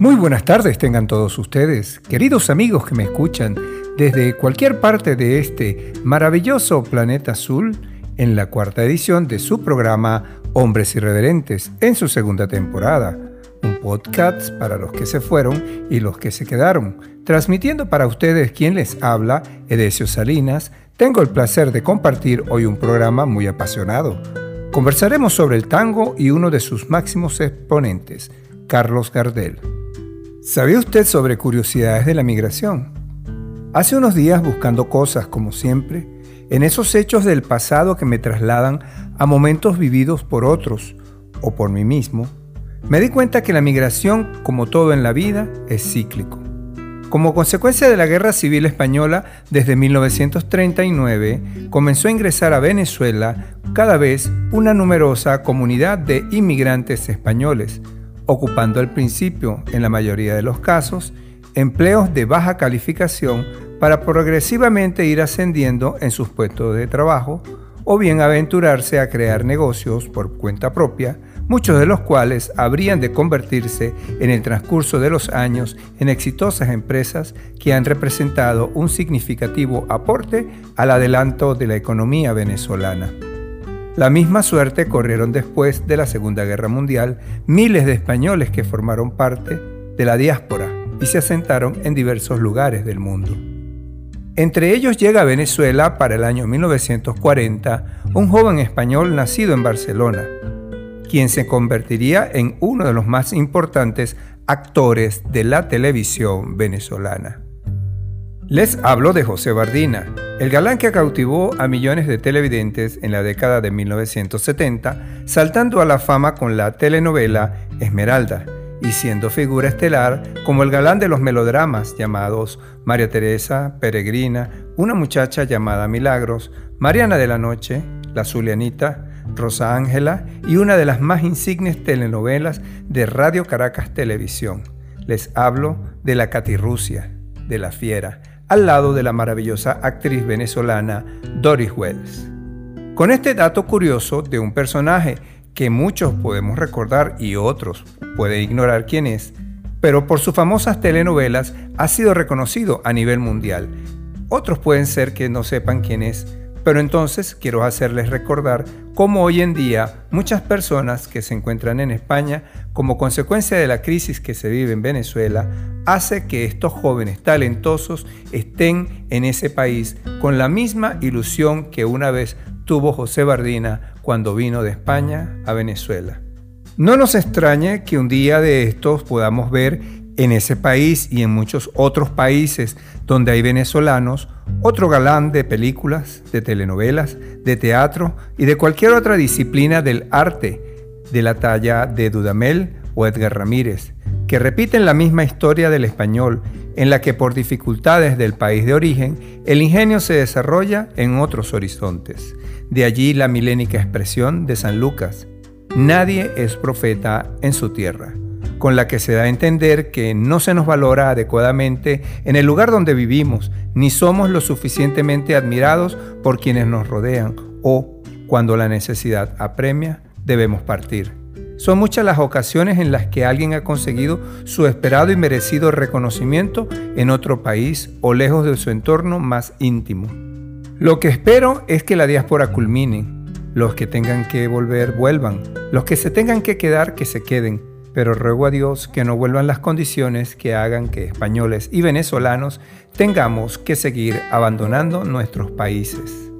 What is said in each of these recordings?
Muy buenas tardes tengan todos ustedes, queridos amigos que me escuchan desde cualquier parte de este maravilloso planeta azul en la cuarta edición de su programa Hombres Irreverentes en su segunda temporada, un podcast para los que se fueron y los que se quedaron, transmitiendo para ustedes quien les habla, Edesio Salinas, tengo el placer de compartir hoy un programa muy apasionado. Conversaremos sobre el tango y uno de sus máximos exponentes, Carlos Gardel. ¿Sabía usted sobre curiosidades de la migración? Hace unos días buscando cosas como siempre, en esos hechos del pasado que me trasladan a momentos vividos por otros o por mí mismo, me di cuenta que la migración, como todo en la vida, es cíclico. Como consecuencia de la Guerra Civil Española, desde 1939 comenzó a ingresar a Venezuela cada vez una numerosa comunidad de inmigrantes españoles, ocupando al principio, en la mayoría de los casos, empleos de baja calificación para progresivamente ir ascendiendo en sus puestos de trabajo o bien aventurarse a crear negocios por cuenta propia, muchos de los cuales habrían de convertirse en el transcurso de los años en exitosas empresas que han representado un significativo aporte al adelanto de la economía venezolana. La misma suerte corrieron después de la Segunda Guerra Mundial miles de españoles que formaron parte de la diáspora y se asentaron en diversos lugares del mundo. Entre ellos llega a Venezuela para el año 1940 un joven español nacido en Barcelona, quien se convertiría en uno de los más importantes actores de la televisión venezolana. Les hablo de José Bardina, el galán que cautivó a millones de televidentes en la década de 1970, saltando a la fama con la telenovela Esmeralda y siendo figura estelar como el galán de los melodramas llamados María Teresa, Peregrina, una muchacha llamada Milagros, Mariana de la Noche, La Zulianita, Rosa Ángela y una de las más insignes telenovelas de Radio Caracas Televisión. Les hablo de la Catirrucia, de la Fiera, al lado de la maravillosa actriz venezolana Doris Wells. Con este dato curioso de un personaje que muchos podemos recordar y otros pueden ignorar quién es, pero por sus famosas telenovelas ha sido reconocido a nivel mundial. Otros pueden ser que no sepan quién es, pero entonces quiero hacerles recordar cómo hoy en día muchas personas que se encuentran en España como consecuencia de la crisis que se vive en Venezuela hace que estos jóvenes talentosos estén en ese país con la misma ilusión que una vez tuvo José Bardina cuando vino de España a Venezuela. No nos extrañe que un día de estos podamos ver en ese país y en muchos otros países donde hay venezolanos, otro galán de películas, de telenovelas, de teatro y de cualquier otra disciplina del arte, de la talla de Dudamel o Edgar Ramírez, que repiten la misma historia del español, en la que por dificultades del país de origen, el ingenio se desarrolla en otros horizontes. De allí la milénica expresión de San Lucas, nadie es profeta en su tierra con la que se da a entender que no se nos valora adecuadamente en el lugar donde vivimos, ni somos lo suficientemente admirados por quienes nos rodean, o, cuando la necesidad apremia, debemos partir. Son muchas las ocasiones en las que alguien ha conseguido su esperado y merecido reconocimiento en otro país o lejos de su entorno más íntimo. Lo que espero es que la diáspora culmine, los que tengan que volver vuelvan, los que se tengan que quedar que se queden, pero ruego a Dios que no vuelvan las condiciones que hagan que españoles y venezolanos tengamos que seguir abandonando nuestros países.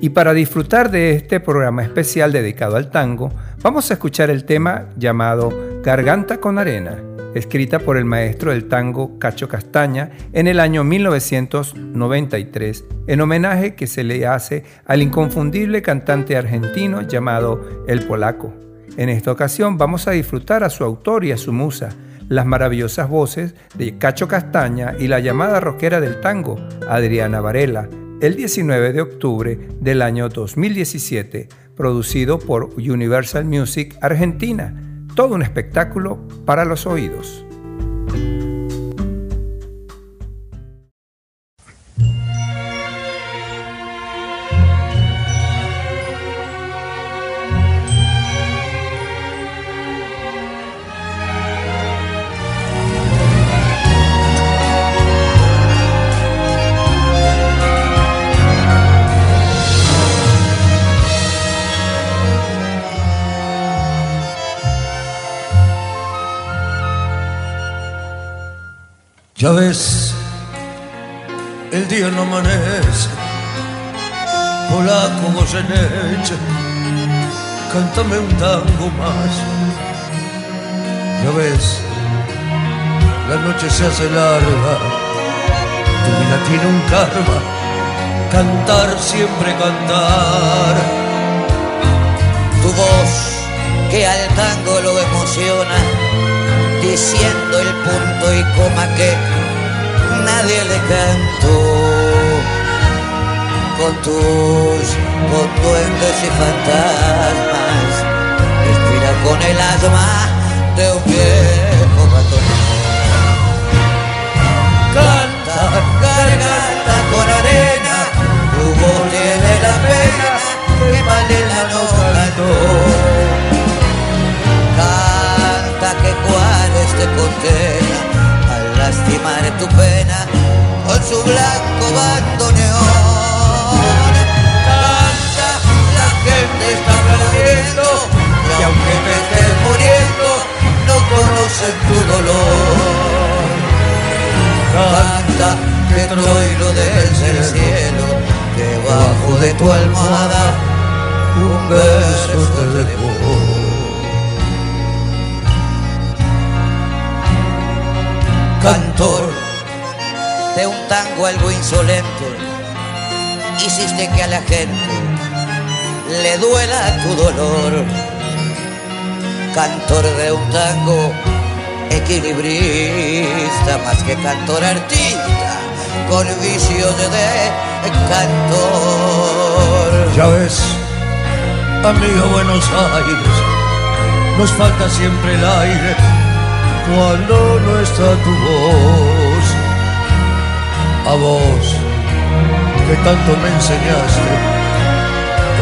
Y para disfrutar de este programa especial dedicado al tango, vamos a escuchar el tema llamado Garganta con Arena, escrita por el maestro del tango Cacho Castaña en el año 1993, en homenaje que se le hace al inconfundible cantante argentino llamado El Polaco. En esta ocasión vamos a disfrutar a su autor y a su musa, las maravillosas voces de Cacho Castaña y la llamada rockera del tango, Adriana Varela, el 19 de octubre del año 2017, producido por Universal Music Argentina. Todo un espectáculo para los oídos. Ya ves, el día no amanece, hola como se echa, cántame un tango más. Ya ves, la noche se hace larga, tu vida tiene un karma, cantar siempre cantar. Tu voz que al tango lo emociona, diciendo el punto y coma que nadie le cantó. Con tus con duendes y fantasmas, respira con el asma de un viejo batonero. Canta, garganta con arena, tu voz tiene la pena que Malena no cantó. Canta que Juárez te al lastimar tu pena con su blanco bandoneón. Canta, la gente está aplaudiendo y aunque te estés muriendo, no conocen tu dolor. Canta que troilo desde el cielo, debajo de tu almohada, un beso te dejó. Cantor de un tango algo insolente, hiciste que a la gente le duela tu dolor. Cantor de un tango equilibrista, más que cantor artista, con vicios de cantor. Ya ves, amigo Buenos Aires, nos falta siempre el aire cuando no está tu voz. A vos, que tanto me enseñaste,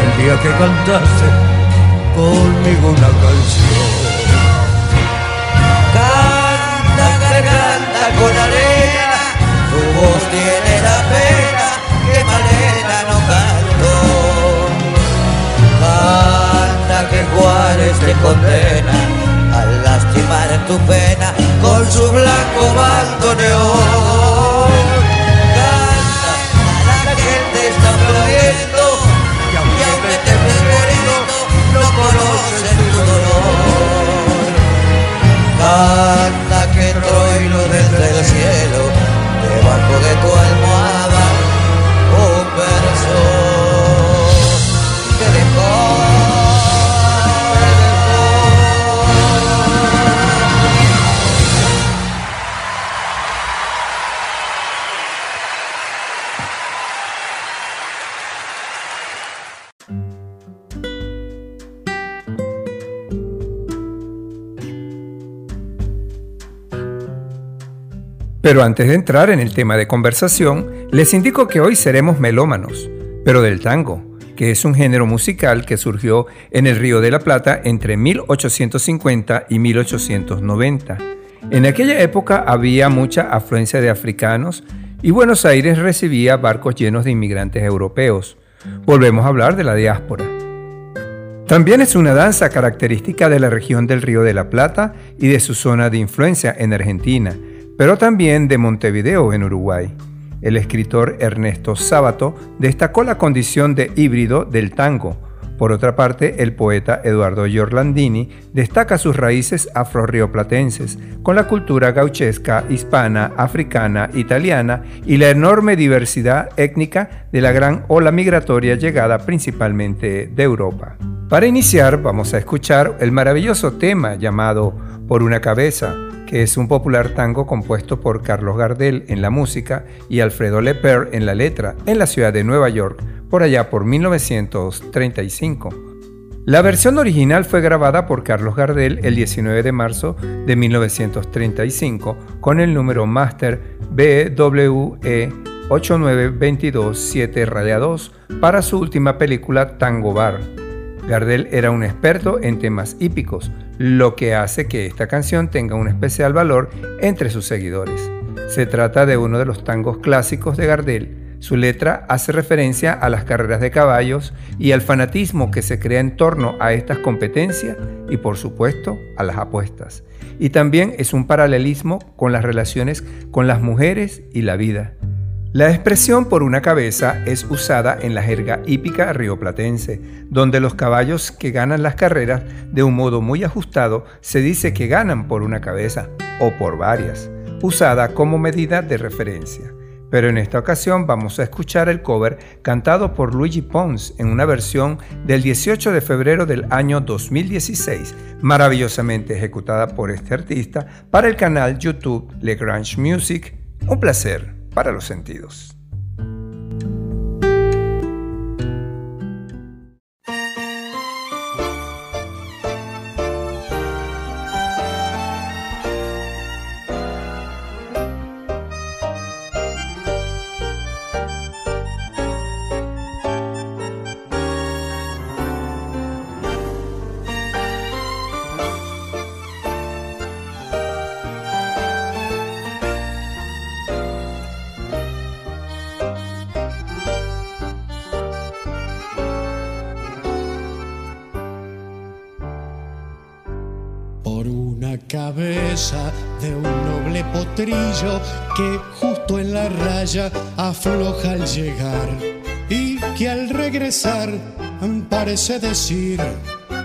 el día que cantaste conmigo una canción. Canta garganta con arena, tu voz tiene la pena que Malena no cantó. Canta que Juárez te condena lastimar tu pena con su blanco bandoneón. Canta, la gente está aplaudiendo y aunque te muriendo, no conocen tu dolor. Canta que troilo desde el cielo, debajo de tu almohada, Pero antes de entrar en el tema de conversación, les indico que hoy seremos melómanos, pero del tango, que es un género musical que surgió en el Río de la Plata entre 1850 y 1890. En aquella época había mucha afluencia de africanos y Buenos Aires recibía barcos llenos de inmigrantes europeos. Volvemos a hablar de la diáspora. También es una danza característica de la región del Río de la Plata y de su zona de influencia en Argentina, pero también de Montevideo en Uruguay. El escritor Ernesto Sábato destacó la condición de híbrido del tango. Por otra parte, el poeta Eduardo Giorlandini destaca sus raíces afro-rioplatenses, con la cultura gauchesca, hispana, africana, italiana y la enorme diversidad étnica de la gran ola migratoria llegada principalmente de Europa. Para iniciar, vamos a escuchar el maravilloso tema llamado Por una cabeza, que es un popular tango compuesto por Carlos Gardel en la música y Alfredo Leper en la letra, en la ciudad de Nueva York, por allá por 1935. La versión original fue grabada por Carlos Gardel el 19 de marzo de 1935 con el número Master BWE 89227 Radia 2 para su última película Tango Bar. Gardel era un experto en temas hípicos, lo que hace que esta canción tenga un especial valor entre sus seguidores. Se trata de uno de los tangos clásicos de Gardel, Su letra hace referencia a las carreras de caballos y al fanatismo que se crea en torno a estas competencias y por supuesto a las apuestas. Y también es un paralelismo con las relaciones con las mujeres y la vida. La expresión por una cabeza es usada en la jerga hípica rioplatense, donde los caballos que ganan las carreras de un modo muy ajustado se dice que ganan por una cabeza o por varias, usada como medida de referencia. Pero en esta ocasión vamos a escuchar el cover cantado por Luigi Pons en una versión del 18 de febrero del año 2016, maravillosamente ejecutada por este artista para el canal YouTube Le Grange Music. Un placer para los sentidos. Afloja al llegar y que al regresar parece decir,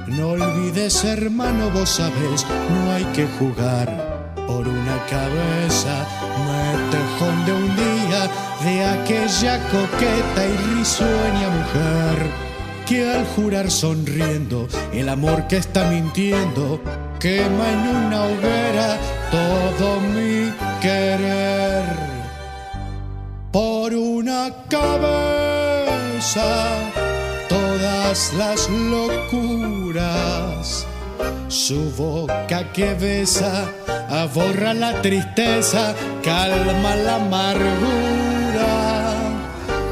no olvides hermano, vos sabés, no hay que jugar por una cabeza, metejón de un día de aquella coqueta y risueña mujer que al jurar sonriendo el amor que está mintiendo quema en una hoguera todo mi querer. Cabeza todas las locuras. Su boca que besa aborra la tristeza, calma la amargura.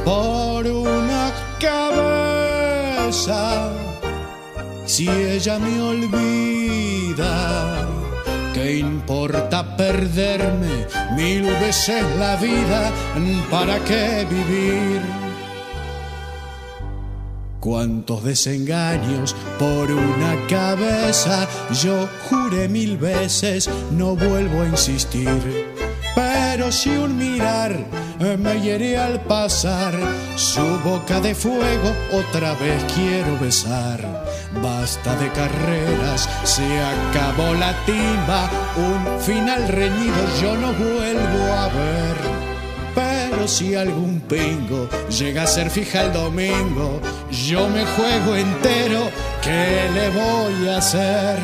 Por una cabeza si ella me olvida? ¿Qué importa perderme mil veces la vida? ¿Para qué vivir? Cuántos desengaños por una cabeza, yo juré mil veces, no vuelvo a insistir. Pero si un mirar me hiere al pasar, su boca de fuego otra vez quiero besar. Basta de carreras, se acabó la timba, un final reñido yo no vuelvo a ver. Pero si algún pingo llega a ser fija el domingo, yo me juego entero, ¿qué le voy a hacer?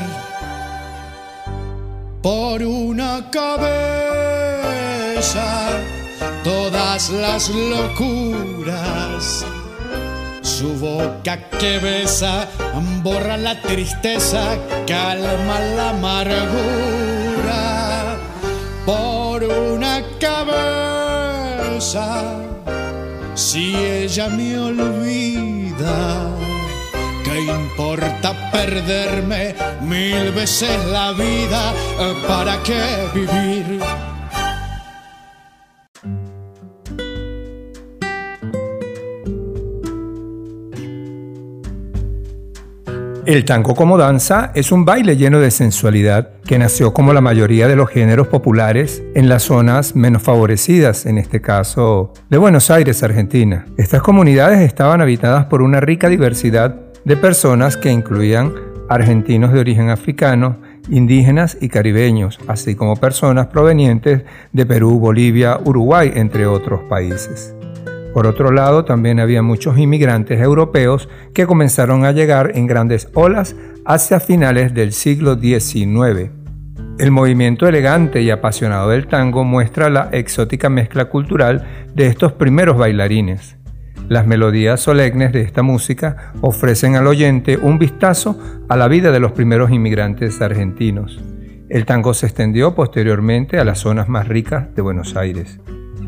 Por una cabeza, todas las locuras su boca que besa borra la tristeza, calma la amargura. Por una cabeza, si ella me olvida, ¿qué importa perderme mil veces la vida? ¿Para qué vivir? El tango como danza es un baile lleno de sensualidad que nació como la mayoría de los géneros populares en las zonas menos favorecidas, en este caso de Buenos Aires, Argentina. Estas comunidades estaban habitadas por una rica diversidad de personas que incluían argentinos de origen africano, indígenas y caribeños, así como personas provenientes de Perú, Bolivia, Uruguay, entre otros países. Por otro lado, también había muchos inmigrantes europeos que comenzaron a llegar en grandes olas hacia finales del siglo XIX. El movimiento elegante y apasionado del tango muestra la exótica mezcla cultural de estos primeros bailarines. Las melodías solemnes de esta música ofrecen al oyente un vistazo a la vida de los primeros inmigrantes argentinos. El tango se extendió posteriormente a las zonas más ricas de Buenos Aires.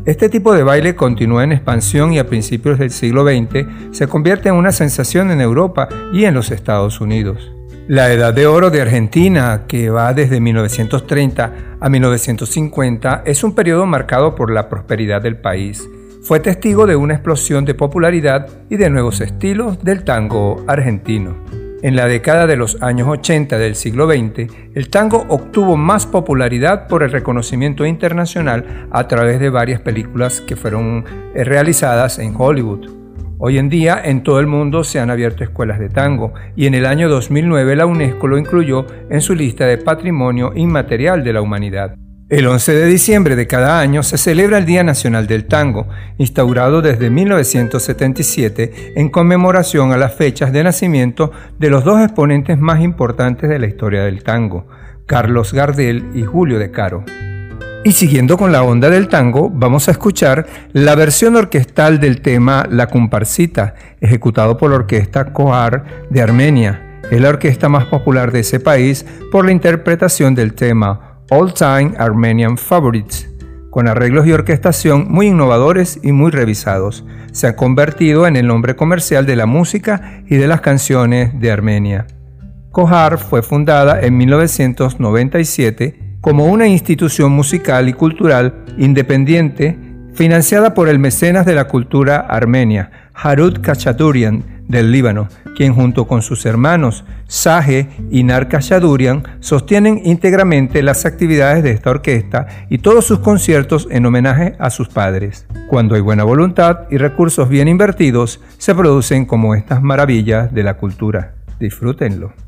Este tipo de baile continúa en expansión y a principios del siglo XX se convierte en una sensación en Europa y en los Estados Unidos. La edad de oro de Argentina, que va desde 1930 a 1950, es un periodo marcado por la prosperidad del país, fue testigo de una explosión de popularidad y de nuevos estilos del tango argentino. En la década de los años 80 del siglo XX, el tango obtuvo más popularidad por el reconocimiento internacional a través de varias películas que fueron eh, realizadas en Hollywood. Hoy en día en todo el mundo se han abierto escuelas de tango y en el año 2009 la UNESCO lo incluyó en su lista de Patrimonio Inmaterial de la Humanidad. El 11 de diciembre de cada año se celebra el Día Nacional del Tango, instaurado desde 1977 en conmemoración a las fechas de nacimiento de los dos exponentes más importantes de la historia del tango, Carlos Gardel y Julio de Caro. Y siguiendo con la onda del tango, vamos a escuchar la versión orquestal del tema La Comparsita, ejecutado por la orquesta Kohar de Armenia. Es la orquesta más popular de ese país por la interpretación del tema All Time Armenian Favorites, con arreglos y orquestación muy innovadores y muy revisados. Se ha convertido en el nombre comercial de la música y de las canciones de Armenia. Kohar fue fundada en 1997 como una institución musical y cultural independiente financiada por el mecenas de la cultura armenia, Harut Kachaturian, del Líbano, quien junto con sus hermanos Saje y Narka Shadurian sostienen íntegramente las actividades de esta orquesta y todos sus conciertos en homenaje a sus padres. Cuando hay buena voluntad y recursos bien invertidos, se producen como estas maravillas de la cultura. Disfrútenlo.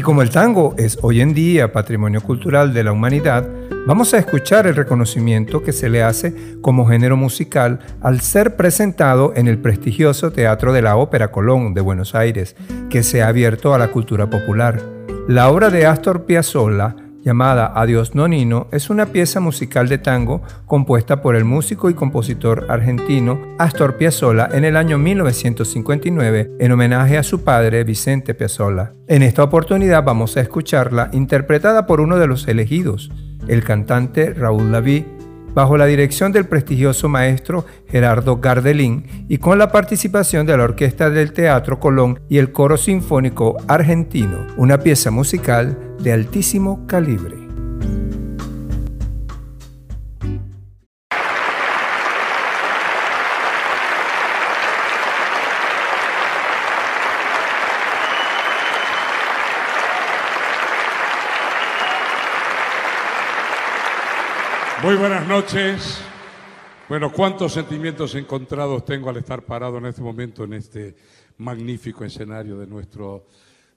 Y como el tango es hoy en día patrimonio cultural de la humanidad, vamos a escuchar el reconocimiento que se le hace como género musical al ser presentado en el prestigioso Teatro de la Ópera Colón de Buenos Aires, que se ha abierto a la cultura popular. La obra de Astor Piazzolla llamada Adiós Nonino, es una pieza musical de tango compuesta por el músico y compositor argentino Astor Piazzolla en el año 1959 en homenaje a su padre Vicente Piazzolla. En esta oportunidad vamos a escucharla interpretada por uno de los elegidos, el cantante Raúl Daví, bajo la dirección del prestigioso maestro Gerardo Gardelín y con la participación de la Orquesta del Teatro Colón y el Coro Sinfónico Argentino, una pieza musical de altísimo calibre. Muy buenas noches. Bueno, cuántos sentimientos encontrados tengo al estar parado en este momento en este magnífico escenario de nuestro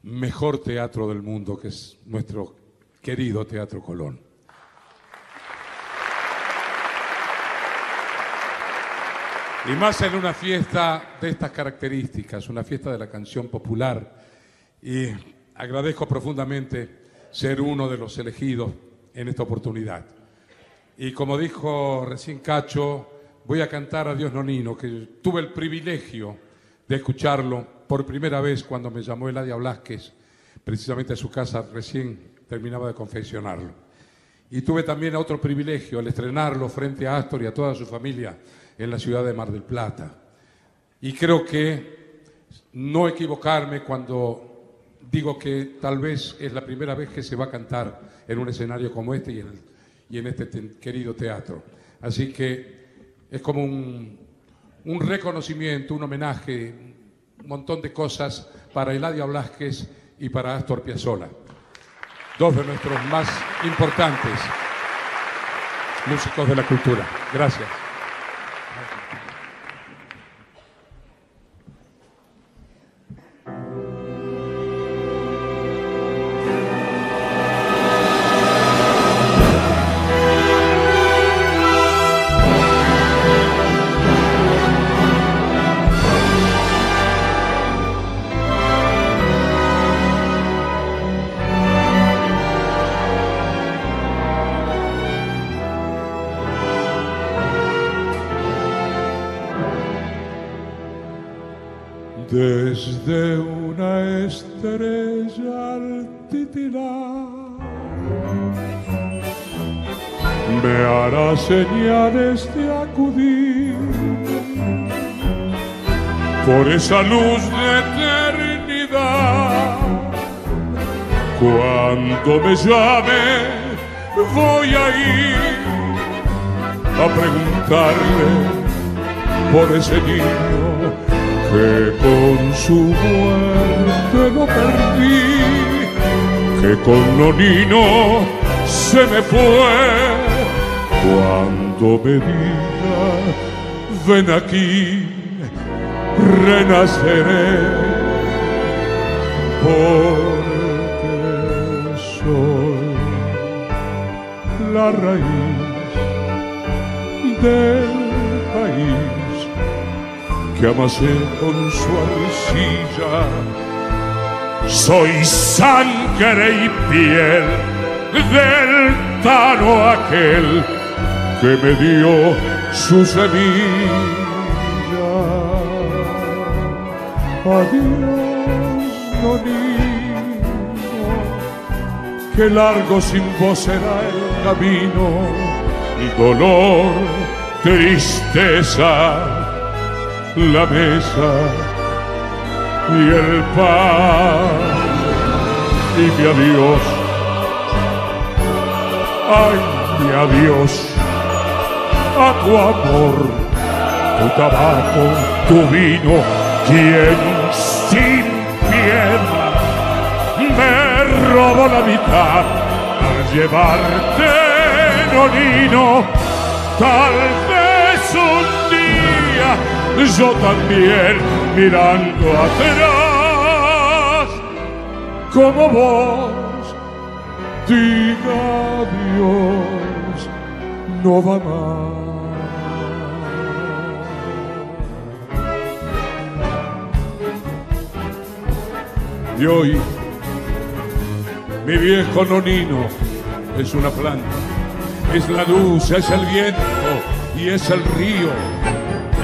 mejor teatro del mundo, que es nuestro querido Teatro Colón. Y más en una fiesta de estas características, una fiesta de la canción popular. Y agradezco profundamente ser uno de los elegidos en esta oportunidad. Y como dijo recién Cacho, voy a cantar a Dios Nonino, que tuve el privilegio de escucharlo por primera vez cuando me llamó Eladia Blasquez, precisamente a su casa, recién terminaba de confeccionarlo. Y tuve también otro privilegio, el estrenarlo frente a Astor y a toda su familia en la ciudad de Mar del Plata. Y creo que no equivocarme cuando digo que tal vez es la primera vez que se va a cantar en un escenario como este y en, y en este querido teatro. Así que es como un, un reconocimiento, un homenaje, un montón de cosas para Eladia Blasquez y para Astor Piazzolla, dos de nuestros más importantes músicos de la cultura. Gracias. Esa luz de eternidad. Cuando me llame voy a ir a preguntarle por ese niño que con su muerte lo perdí, que con Nonino se me fue. Cuando me diga, ven aquí, renaceré, porque soy la raíz del país que amasé con su arcilla. Soy sangre y piel del tano aquel que me dio su semilla. Adiós, niño, que largo sin vos será el camino y dolor, tristeza la mesa y el pan y mi adiós. Ay, mi adiós a tu amor, tu tabaco, tu vino, quien sin piedad me robó la mitad al llevarte, Nonino, tal vez un día yo también mirando atrás como vos. Diga adiós, no va más. Y hoy, mi viejo nonino es una planta, es la luz, es el viento y es el río.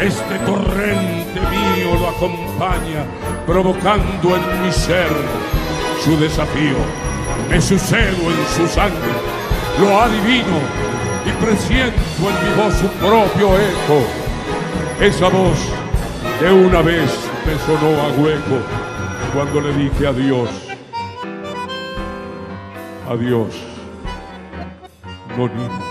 Este torrente mío lo acompaña, provocando en mi ser su desafío. Me sucedo en su sangre, lo adivino y presiento en mi voz su propio eco. Esa voz de una vez me sonó a hueco cuando le dije adiós. Adiós, Nonino.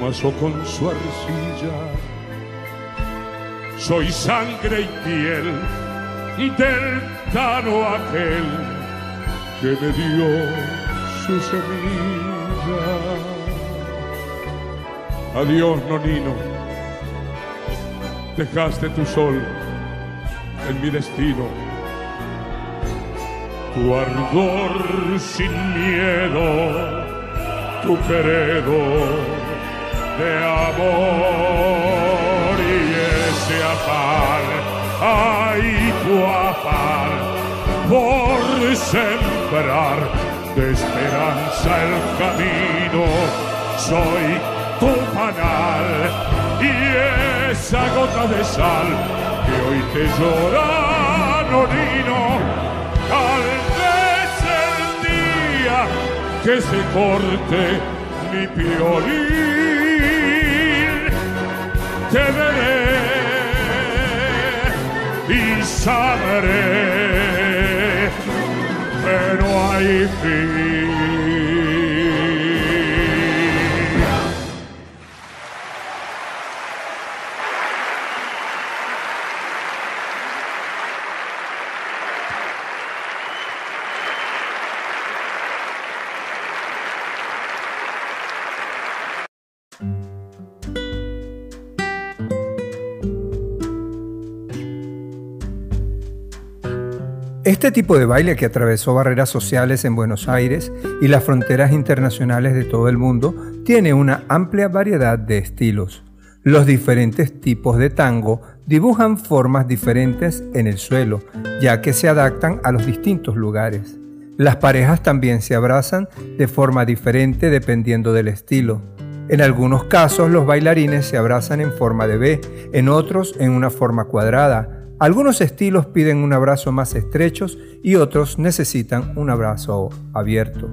Amasó con su arcilla. Soy sangre y piel del tano aquel que me dio su semilla. Adiós, nonino, dejaste tu sol en mi destino tu ardor sin miedo, tu queredo de amor y ese afán, ay tu afán por sembrar de esperanza el camino, soy tu panal y esa gota de sal que hoy te llora, Nonino, que se corte mi piolín. Te veré y sabré que no hay fin. Este tipo de baile que atravesó barreras sociales en Buenos Aires y las fronteras internacionales de todo el mundo tiene una amplia variedad de estilos. Los diferentes tipos de tango dibujan formas diferentes en el suelo, ya que se adaptan a los distintos lugares. Las parejas también se abrazan de forma diferente dependiendo del estilo. En algunos casos los bailarines se abrazan en forma de B, en otros en una forma cuadrada, algunos estilos piden un abrazo más estrechos y otros necesitan un abrazo abierto.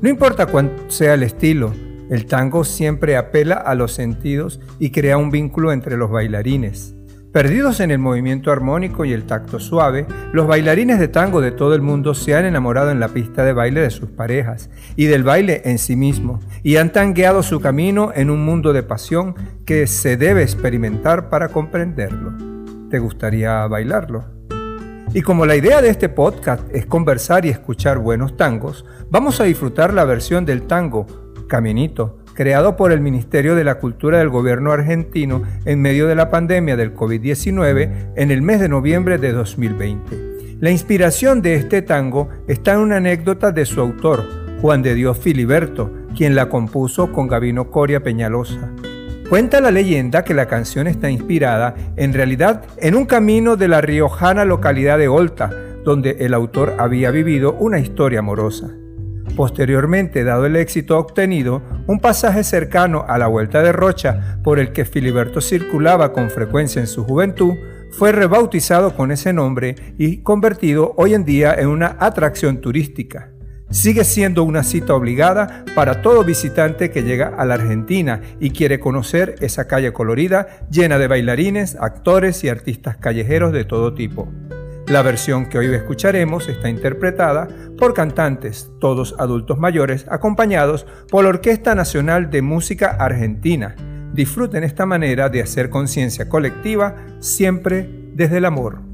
No importa cuál sea el estilo, el tango siempre apela a los sentidos y crea un vínculo entre los bailarines. Perdidos en el movimiento armónico y el tacto suave, los bailarines de tango de todo el mundo se han enamorado en la pista de baile de sus parejas y del baile en sí mismo, y han tangueado su camino en un mundo de pasión que se debe experimentar para comprenderlo te gustaría bailarlo. Y como la idea de este podcast es conversar y escuchar buenos tangos, vamos a disfrutar la versión del tango Caminito, creado por el Ministerio de la Cultura del Gobierno argentino en medio de la pandemia del COVID-19 en el mes de noviembre de 2020. La inspiración de este tango está en una anécdota de su autor, Juan de Dios Filiberto, quien la compuso con Gabino Coria Peñalosa. Cuenta la leyenda que la canción está inspirada en realidad en un camino de la riojana localidad de Olta, donde el autor había vivido una historia amorosa. Posteriormente, dado el éxito obtenido, un pasaje cercano a la Vuelta de Rocha, por el que Filiberto circulaba con frecuencia en su juventud, fue rebautizado con ese nombre y convertido hoy en día en una atracción turística sigue siendo una cita obligada para todo visitante que llega a la Argentina y quiere conocer esa calle colorida llena de bailarines, actores y artistas callejeros de todo tipo. La versión que hoy escucharemos está interpretada por cantantes, todos adultos mayores, acompañados por la Orquesta Nacional de Música Argentina. Disfruten esta manera de hacer conciencia colectiva siempre desde el amor.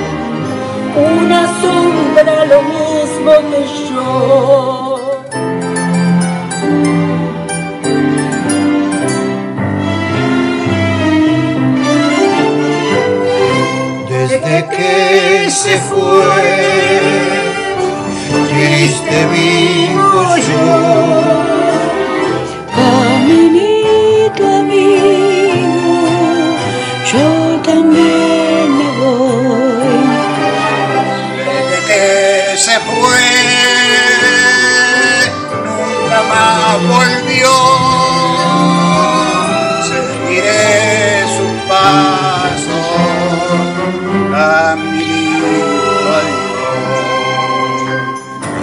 Una sombra lo mismo que yo. Desde que se fue triste vivo yo.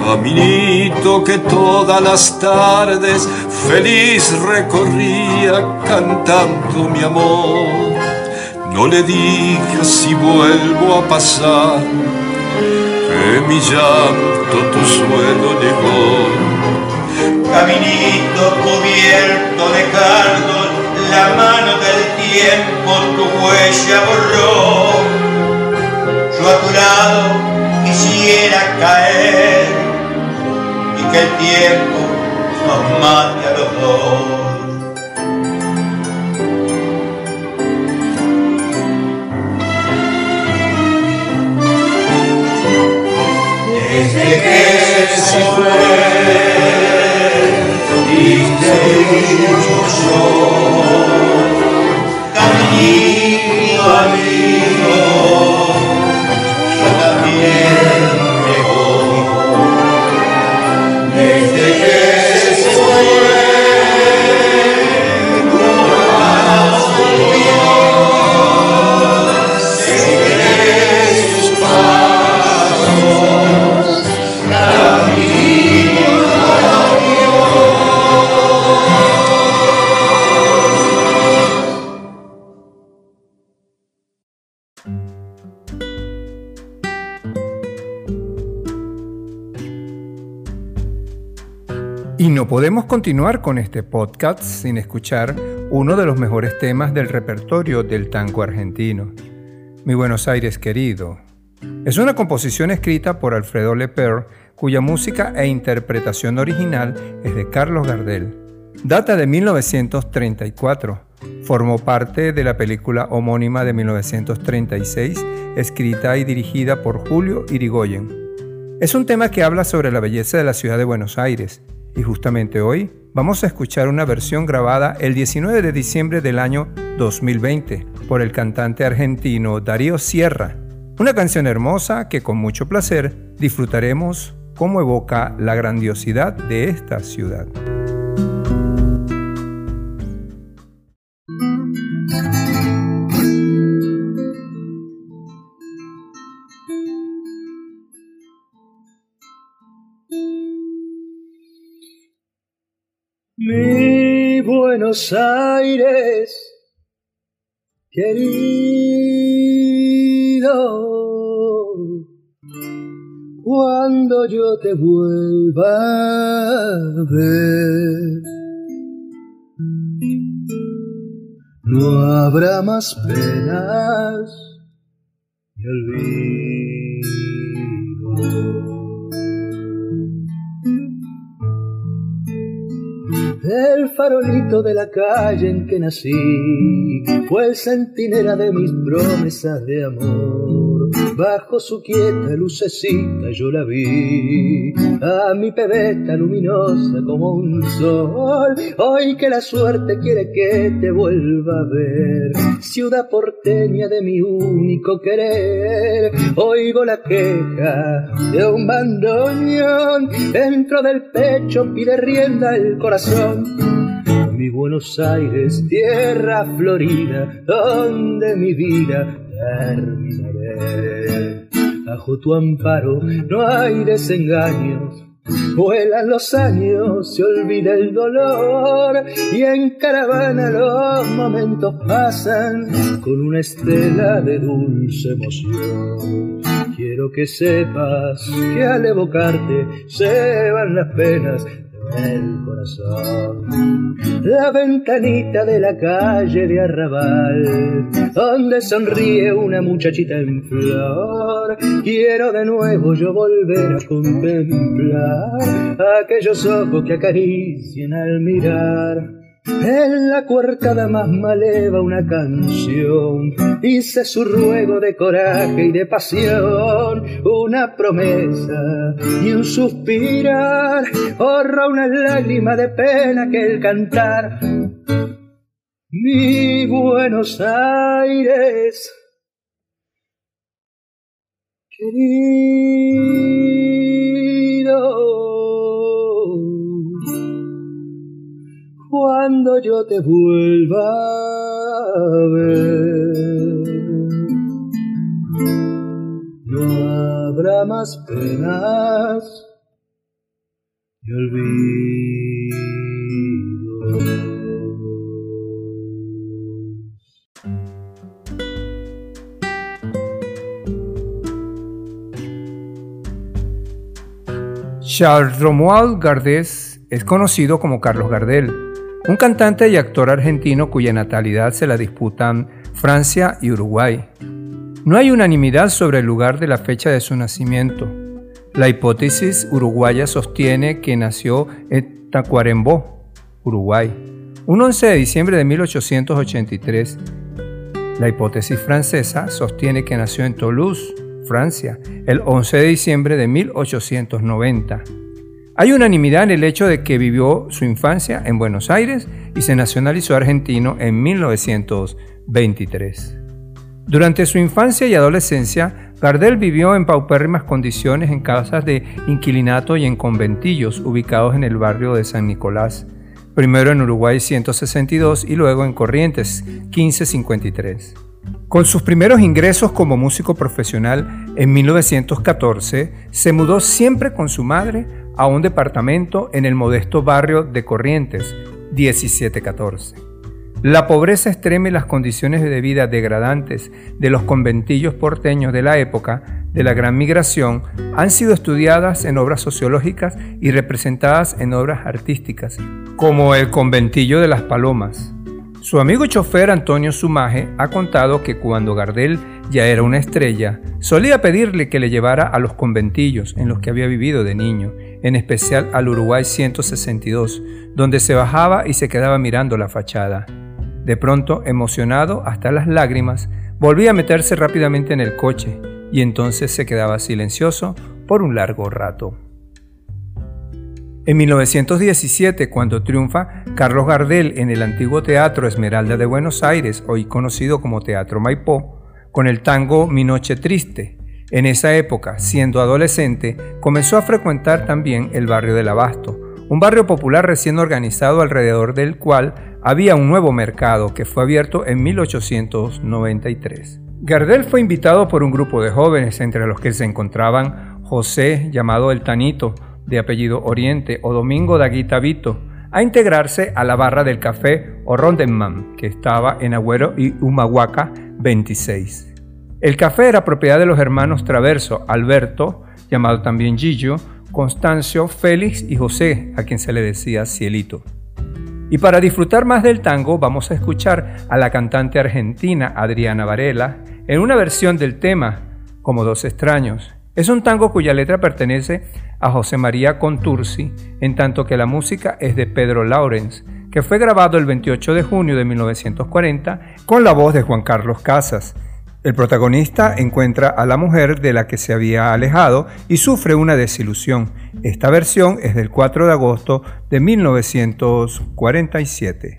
Caminito que todas las tardes feliz recorría cantando mi amor. No le dije si vuelvo a pasar, que mi llanto tu suelo llegó. Caminito cubierto de cardos, la mano del tiempo tu huella borró. Yo a quisiera caer que el tiempo nos mate a los dos. Desde que se fue, diste yo, camino amigo. Continuar con este podcast sin escuchar uno de los mejores temas del repertorio del tango argentino, Mi Buenos Aires querido. Es una composición escrita por Alfredo Leper, cuya música e interpretación original es de Carlos Gardel. Data de 1934. Formó parte de la película homónima de 1936, escrita y dirigida por Julio Irigoyen. Es un tema que habla sobre la belleza de la ciudad de Buenos Aires, y justamente hoy vamos a escuchar una versión grabada el 19 de diciembre del año 2020 por el cantante argentino Darío Sierra. Una canción hermosa que con mucho placer disfrutaremos como evoca la grandiosidad de esta ciudad. Mi Buenos Aires, querido, cuando yo te vuelva a ver, no habrá más penas ni olvido. El farolito de la calle en que nací fue el centinela de mis promesas de amor. Bajo su quieta lucecita yo la vi, a mi pebeta luminosa como un sol, hoy que la suerte quiere que te vuelva a ver, ciudad porteña de mi único querer, oigo la queja de un bandoneón, dentro del pecho pide rienda el corazón, mi Buenos Aires, tierra florida, donde mi vida terminaré. Bajo tu amparo no hay desengaños, vuelan los años, se olvida el dolor y en caravana los momentos pasan con una estela de dulce emoción. Quiero que sepas que al evocarte se van las penas el corazón. La ventanita de la calle de Arrabal, donde sonríe una muchachita en flor. Quiero de nuevo yo volver a contemplar aquellos ojos que acarician al mirar en la cuartada más maleva una canción, dice su ruego de coraje y de pasión, una promesa y un suspirar, horra una lágrima de pena que el cantar. Mi Buenos Aires, querido. Cuando yo te vuelva a ver. No habrá más penas y olvido. Charles Romuald Gardés es conocido como Carlos Gardel un cantante y actor argentino cuya natalidad se la disputan Francia y Uruguay. No hay unanimidad sobre el lugar de la fecha de su nacimiento. La hipótesis uruguaya sostiene que nació en Tacuarembó, Uruguay, un 11 de diciembre de 1883. La hipótesis francesa sostiene que nació en Toulouse, Francia, el 11 de diciembre de 1890. Hay unanimidad en el hecho de que vivió su infancia en Buenos Aires y se nacionalizó argentino en 1923. Durante su infancia y adolescencia, Gardel vivió en paupérrimas condiciones en casas de inquilinato y en conventillos ubicados en el barrio de San Nicolás, primero en Uruguay 162 y luego en Corrientes 1553. Con sus primeros ingresos como músico profesional en 1914, se mudó siempre con su madre a un departamento en el modesto barrio de Corrientes, 1714. La pobreza extrema y las condiciones de vida degradantes de los conventillos porteños de la época de la Gran Migración han sido estudiadas en obras sociológicas y representadas en obras artísticas, como el conventillo de las Palomas. Su amigo chofer Antonio Sumaje ha contado que cuando Gardel ya era una estrella, solía pedirle que le llevara a los conventillos en los que había vivido de niño, en especial al Uruguay 162, donde se bajaba y se quedaba mirando la fachada. De pronto, emocionado hasta las lágrimas, volvía a meterse rápidamente en el coche y entonces se quedaba silencioso por un largo rato. En 1917, cuando triunfa Carlos Gardel en el antiguo Teatro Esmeralda de Buenos Aires, hoy conocido como Teatro Maipó, con el tango Mi Noche Triste. En esa época, siendo adolescente, comenzó a frecuentar también el barrio del Abasto, un barrio popular recién organizado alrededor del cual había un nuevo mercado que fue abierto en 1893. Gardel fue invitado por un grupo de jóvenes, entre los que se encontraban José, llamado El Tanito, de apellido Oriente, o Domingo Daguita Vito, a integrarse a la barra del café o Rondenman, que estaba en Agüero y Humahuaca 26. El café era propiedad de los hermanos Traverso, Alberto, llamado también Gillo, Constancio, Félix y José, a quien se le decía Cielito. Y para disfrutar más del tango vamos a escuchar a la cantante argentina Adriana Varela en una versión del tema Como dos extraños. Es un tango cuya letra pertenece a José María Contursi, en tanto que la música es de Pedro Laurens, que fue grabado el 28 de junio de 1940 con la voz de Juan Carlos Casas. El protagonista encuentra a la mujer de la que se había alejado y sufre una desilusión. Esta versión es del 4 de agosto de 1947.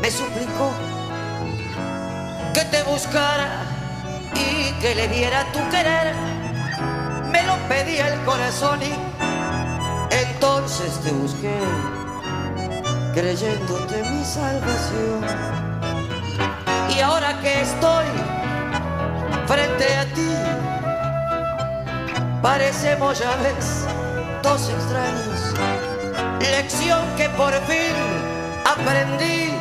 me suplicó que te buscara y que le diera tu querer. Me lo pedía el corazón y entonces te busqué, creyéndote mi salvación. Y ahora que estoy frente a ti, parecemos ya ves dos extraños lección que por fin aprendí.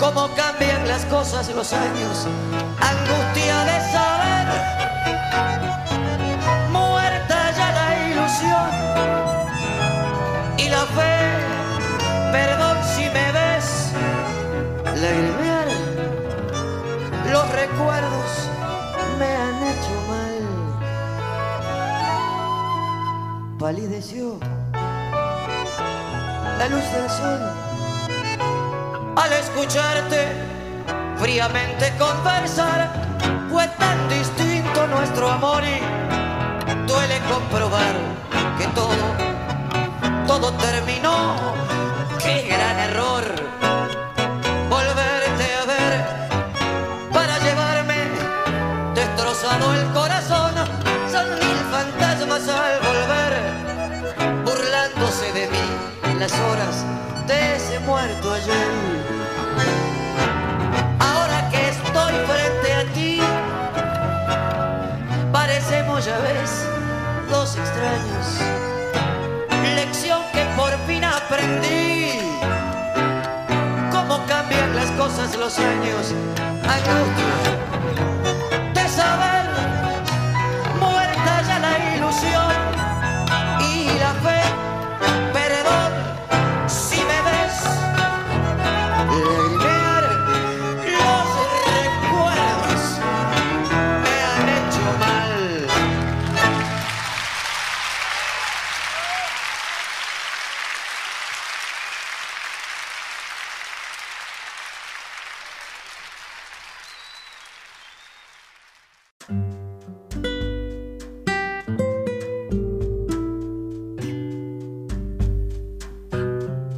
Cómo cambian las cosas los años, angustia de saber. Muerta ya la ilusión y la fe. Perdón si me ves lagrimear. Los recuerdos me han hecho mal. Palideció la luz del sol. Escucharte fríamente conversar, fue tan distinto nuestro amor y duele comprobar que todo, todo terminó. Qué gran error volverte a ver para llevarme destrozado el corazón. Son mil fantasmas al volver burlándose de mí las horas de ese muerto ayer. Ya ves dos extraños. Lección que por fin aprendí. Cómo cambian las cosas los años. Angustia de saber,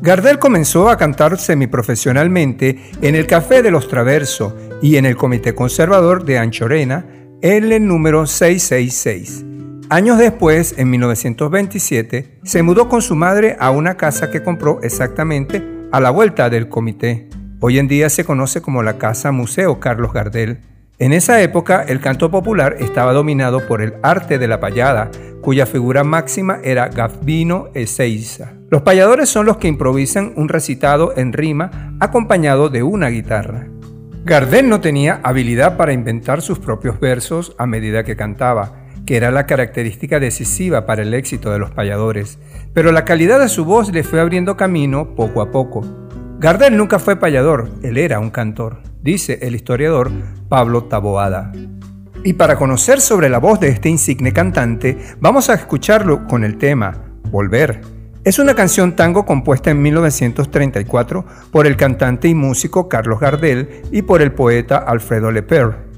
Gardel comenzó a cantar semiprofesionalmente en el Café de los Traverso y en el Comité Conservador de Anchorena en el número 666. Años después, en 1927, se mudó con su madre a una casa que compró exactamente a la vuelta del comité. Hoy en día se conoce como la Casa Museo Carlos Gardel. En esa época, el canto popular estaba dominado por el arte de la payada, cuya figura máxima era Gavino Ezeiza. Los payadores son los que improvisan un recitado en rima acompañado de una guitarra. Gardel no tenía habilidad para inventar sus propios versos a medida que cantaba, que era la característica decisiva para el éxito de los payadores, pero la calidad de su voz le fue abriendo camino poco a poco. Gardel nunca fue payador, él era un cantor, dice el historiador Pablo Taboada. Y para conocer sobre la voz de este insigne cantante, vamos a escucharlo con el tema Volver. Es una canción tango compuesta en 1934 por el cantante y músico Carlos Gardel y por el poeta Alfredo Leper.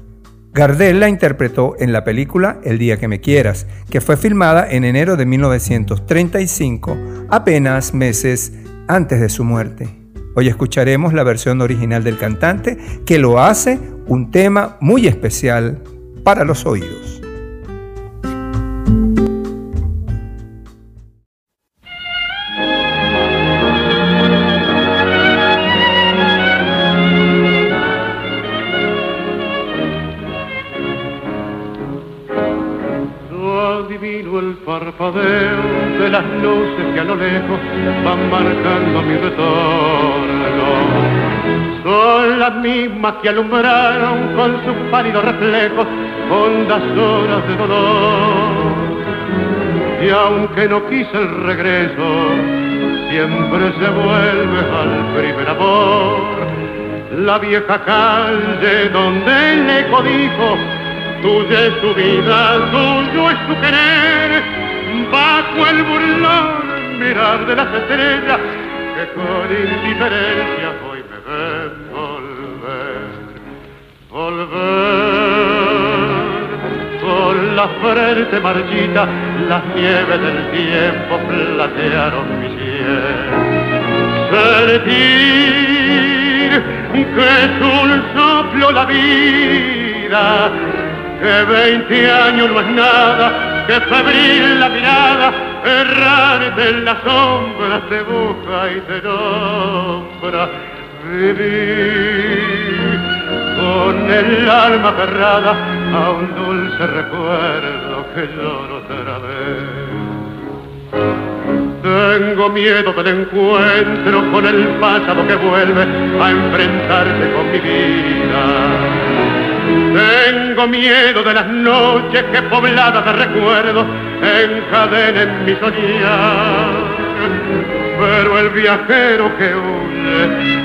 Gardel la interpretó en la película El día que me quieras, que fue filmada en enero de 1935, apenas meses antes de su muerte. Hoy escucharemos la versión original del cantante que lo hace un tema muy especial para los oídos. de las luces que a lo lejos van marcando mi retorno. Las mismas que alumbraron con sus pálidos reflejos hondas horas de dolor. Y aunque no quise el regreso, siempre se vuelve al primer amor. La vieja calle donde el eco dijo, tuya es tu vida, tuyo es tu querer bajo el burlón mirar de las estrellas que con indiferencia la frente marchita, las nieves del tiempo platearon mi cielo. Sentir que es un soplo la vida, que veinte años no es nada que febril la mirada, errante en las sombras te busca y te nombra. Vivir con el alma cerrada a un dulce recuerdo que lloro otra vez. Tengo miedo del encuentro con el pasado que vuelve a enfrentarse con mi vida tengo miedo de las noches que pobladas de recuerdos encadenen mi soñar. Pero el viajero que huye,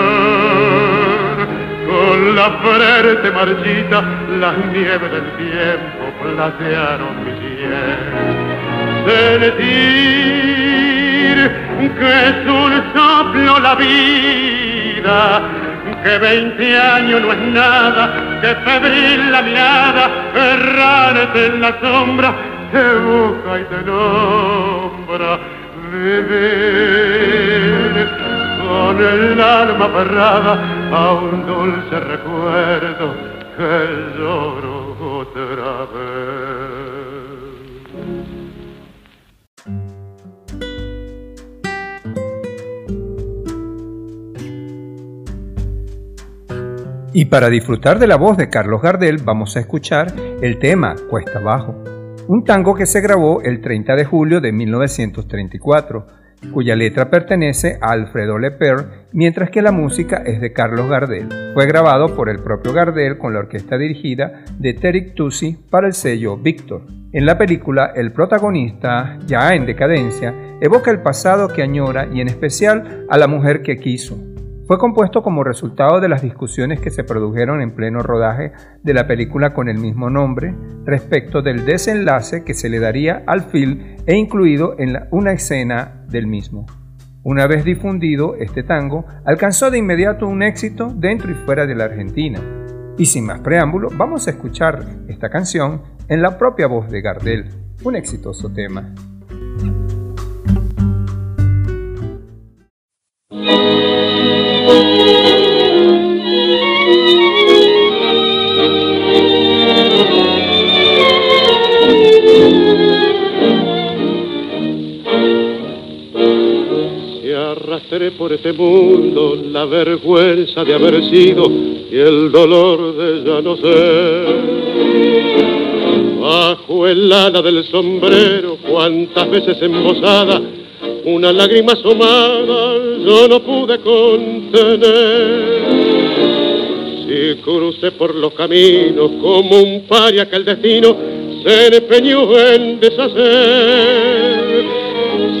la frente marchita, las nieves del tiempo platearon mi piel. Sentir que es un soplo la vida, que veinte años no es nada, que febril la mirada, errarte en la sombra, te busca y te nombra vivir con el alma aferrada a un dulce recuerdo que lloro otra vez. Y para disfrutar de la voz de Carlos Gardel vamos a escuchar el tema Cuesta Abajo un tango que se grabó el 30 de julio de 1934, cuya letra pertenece a Alfredo Leper, mientras que la música es de Carlos Gardel. Fue grabado por el propio Gardel con la orquesta dirigida de Terry Tusi para el sello Victor. En la película, el protagonista, ya en decadencia, evoca el pasado que añora y en especial a la mujer que quiso, fue compuesto como resultado de las discusiones que se produjeron en pleno rodaje de la película con el mismo nombre respecto del desenlace que se le daría al film e incluido en una escena del mismo. Una vez difundido, este tango alcanzó de inmediato un éxito dentro y fuera de la Argentina. Y sin más preámbulo, vamos a escuchar esta canción en la propia voz de Gardel, un exitoso tema. Por este mundo la vergüenza de haber sido y el dolor de ya no ser. Bajo el ala del sombrero, cuántas veces embosada, una lágrima asomada yo no pude contener. Si crucé por los caminos como un paria que el destino se empeñó en deshacer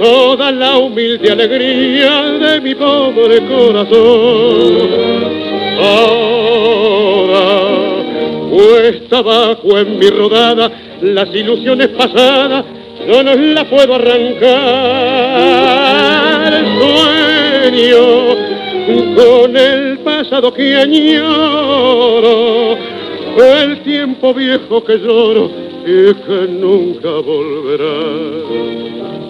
toda la humilde alegría de mi pobre corazón. Ahora cuesta abajo en mi rodada las ilusiones pasadas, no las puedo arrancar. Sueño con el pasado que añoro, el tiempo viejo que lloro y que nunca volverá.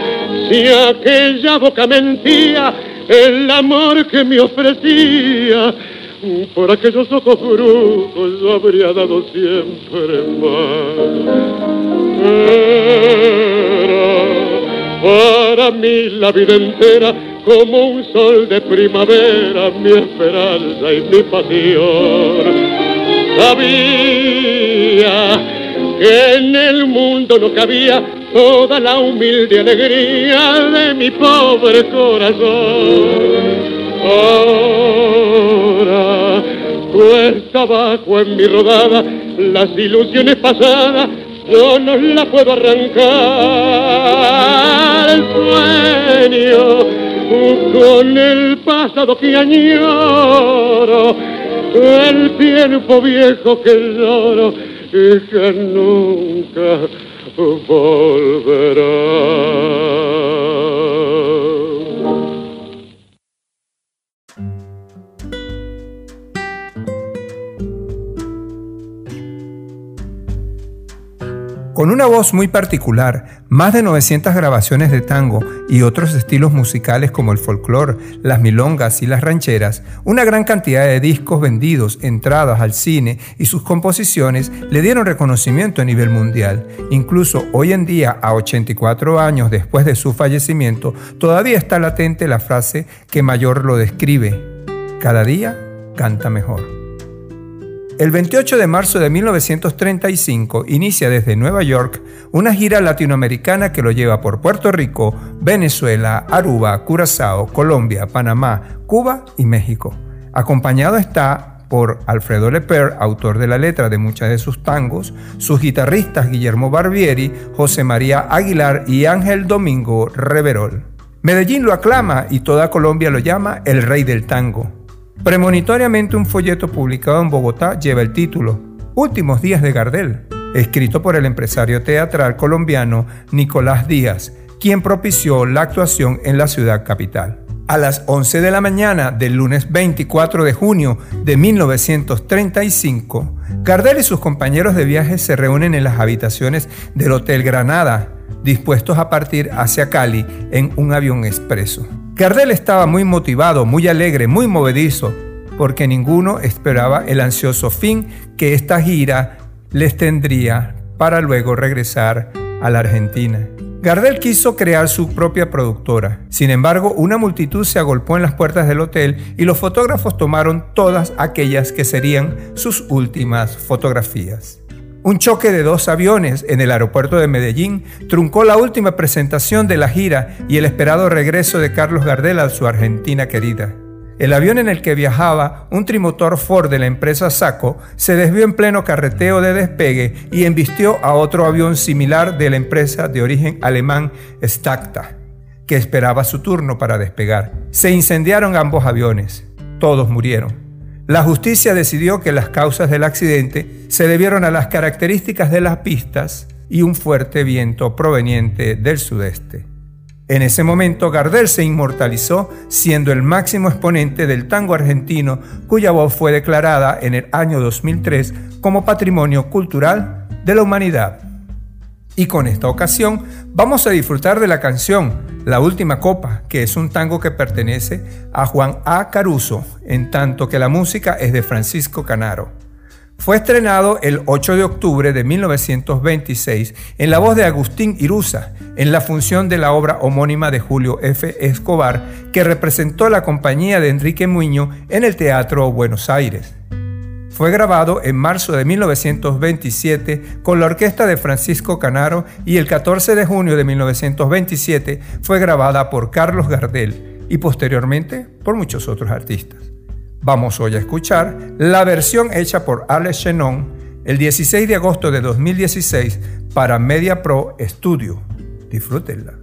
Si aquella boca mentía el amor que me ofrecía, por aquellos ojos brujos yo habría dado siempre más. Era para mí la vida entera como un sol de primavera, mi esperanza y mi pasión. Sabía en el mundo no cabía toda la humilde alegría de mi pobre corazón. Ahora cuesta abajo en mi rodada las ilusiones pasadas, yo no las puedo arrancar. El sueño con el pasado que añoro, el tiempo viejo que lloro y que nunca volverá. Con una voz muy particular, más de 900 grabaciones de tango y otros estilos musicales como el folclore, las milongas y las rancheras, una gran cantidad de discos vendidos, entradas al cine y sus composiciones le dieron reconocimiento a nivel mundial. Incluso hoy en día, a 84 años después de su fallecimiento, todavía está latente la frase que mayor lo describe. Cada día canta mejor. El 28 de marzo de 1935 inicia desde Nueva York una gira latinoamericana que lo lleva por Puerto Rico, Venezuela, Aruba, Curazao, Colombia, Panamá, Cuba y México. Acompañado está por Alfredo Leper, autor de la letra de muchas de sus tangos, sus guitarristas Guillermo Barbieri, José María Aguilar y Ángel Domingo Reverol. Medellín lo aclama y toda Colombia lo llama el rey del tango. Premonitoriamente un folleto publicado en Bogotá lleva el título Últimos días de Gardel, escrito por el empresario teatral colombiano Nicolás Díaz, quien propició la actuación en la ciudad capital. A las 11 de la mañana del lunes 24 de junio de 1935, Gardel y sus compañeros de viaje se reúnen en las habitaciones del Hotel Granada, dispuestos a partir hacia Cali en un avión expreso. Gardel estaba muy motivado, muy alegre, muy movedizo, porque ninguno esperaba el ansioso fin que esta gira les tendría para luego regresar a la Argentina. Gardel quiso crear su propia productora. Sin embargo, una multitud se agolpó en las puertas del hotel y los fotógrafos tomaron todas aquellas que serían sus últimas fotografías. Un choque de dos aviones en el aeropuerto de Medellín truncó la última presentación de la gira y el esperado regreso de Carlos Gardel a su Argentina querida. El avión en el que viajaba, un trimotor Ford de la empresa Saco, se desvió en pleno carreteo de despegue y embistió a otro avión similar de la empresa de origen alemán Stacta, que esperaba su turno para despegar. Se incendiaron ambos aviones. Todos murieron. La justicia decidió que las causas del accidente se debieron a las características de las pistas y un fuerte viento proveniente del sudeste. En ese momento Gardel se inmortalizó siendo el máximo exponente del tango argentino cuya voz fue declarada en el año 2003 como Patrimonio Cultural de la Humanidad. Y con esta ocasión vamos a disfrutar de la canción La Última Copa, que es un tango que pertenece a Juan A. Caruso, en tanto que la música es de Francisco Canaro. Fue estrenado el 8 de octubre de 1926 en la voz de Agustín Iruza, en la función de la obra homónima de Julio F. Escobar, que representó la compañía de Enrique Muño en el Teatro Buenos Aires. Fue grabado en marzo de 1927 con la orquesta de Francisco Canaro y el 14 de junio de 1927 fue grabada por Carlos Gardel y posteriormente por muchos otros artistas. Vamos hoy a escuchar la versión hecha por Alex Shenon el 16 de agosto de 2016 para Media Pro Studio. Disfrútenla.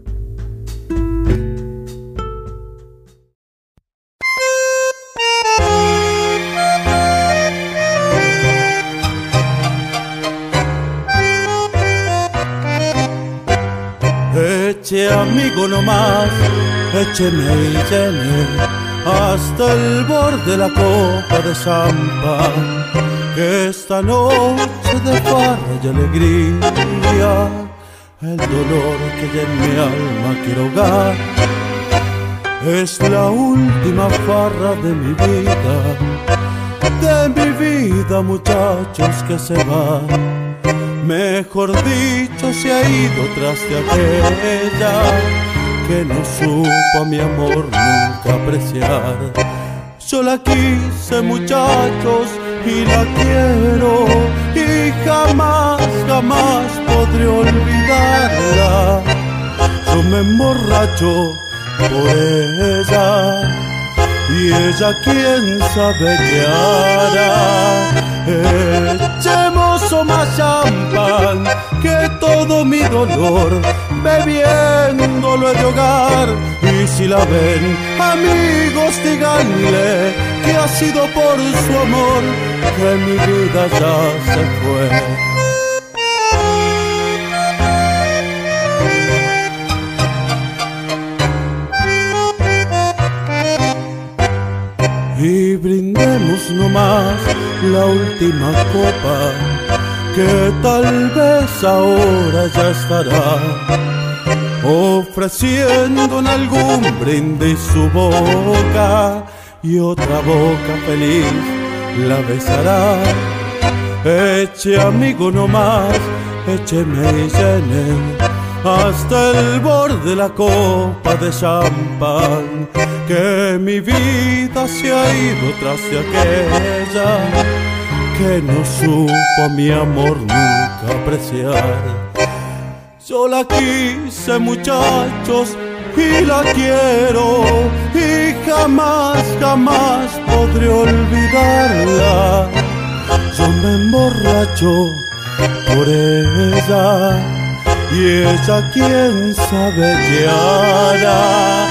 Eche amigo nomás, écheme y llene hasta el borde de la copa de champán que esta noche de farra y alegría el dolor que ya en mi alma quiero hogar es la última farra de mi vida de mi vida muchachos que se va mejor dicho se ha ido tras de aquella que no supo a mi amor nunca apreciar. Yo la quise muchachos y la quiero y jamás, jamás podré olvidarla. Yo me emborracho por ella y ella quién sabe qué hará. Más champán que todo mi dolor bebiéndolo de hogar. Y si la ven, amigos, díganle que ha sido por su amor que mi vida ya se fue. Y brindemos nomás la última copa que tal vez ahora ya estará ofreciendo en algún brindis su boca y otra boca feliz la besará. Eche amigo no más, écheme y llene hasta el borde de la copa de champán que mi vida se ha ido tras de aquella que no supo mi amor nunca apreciar yo la quise muchachos y la quiero y jamás, jamás podré olvidarla. Yo me emborracho por ella y ella quién sabe qué hará.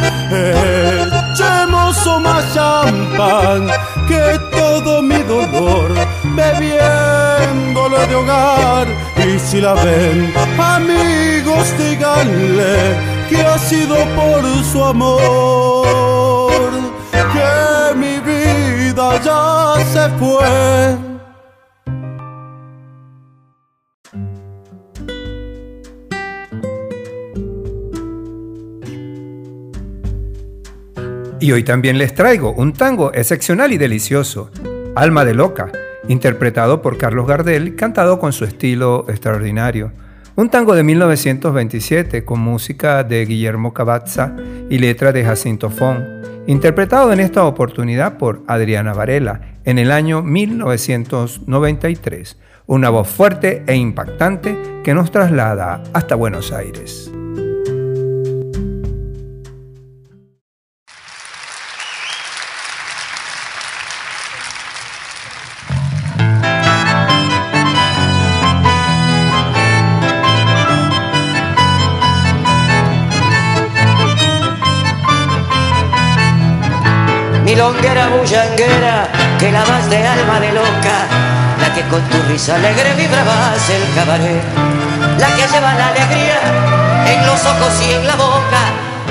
Echemos más champán que todo mi dolor bebiéndolo de hogar. Y si la ven amigos díganle que ha sido por su amor que mi vida ya se fue. Y hoy también les traigo un tango excepcional y delicioso, Alma de Loca, interpretado por Carlos Gardel, cantado con su estilo extraordinario. Un tango de 1927 con música de Guillermo Cavazza y letra de Jacinto Fon, interpretado en esta oportunidad por Adriana Varela en el año 1993. Una voz fuerte e impactante que nos traslada hasta Buenos Aires. Bullanguera, que la más de alma de loca, la que con tu risa alegre vibrabas el cabaret, la que lleva la alegría en los ojos y en la boca,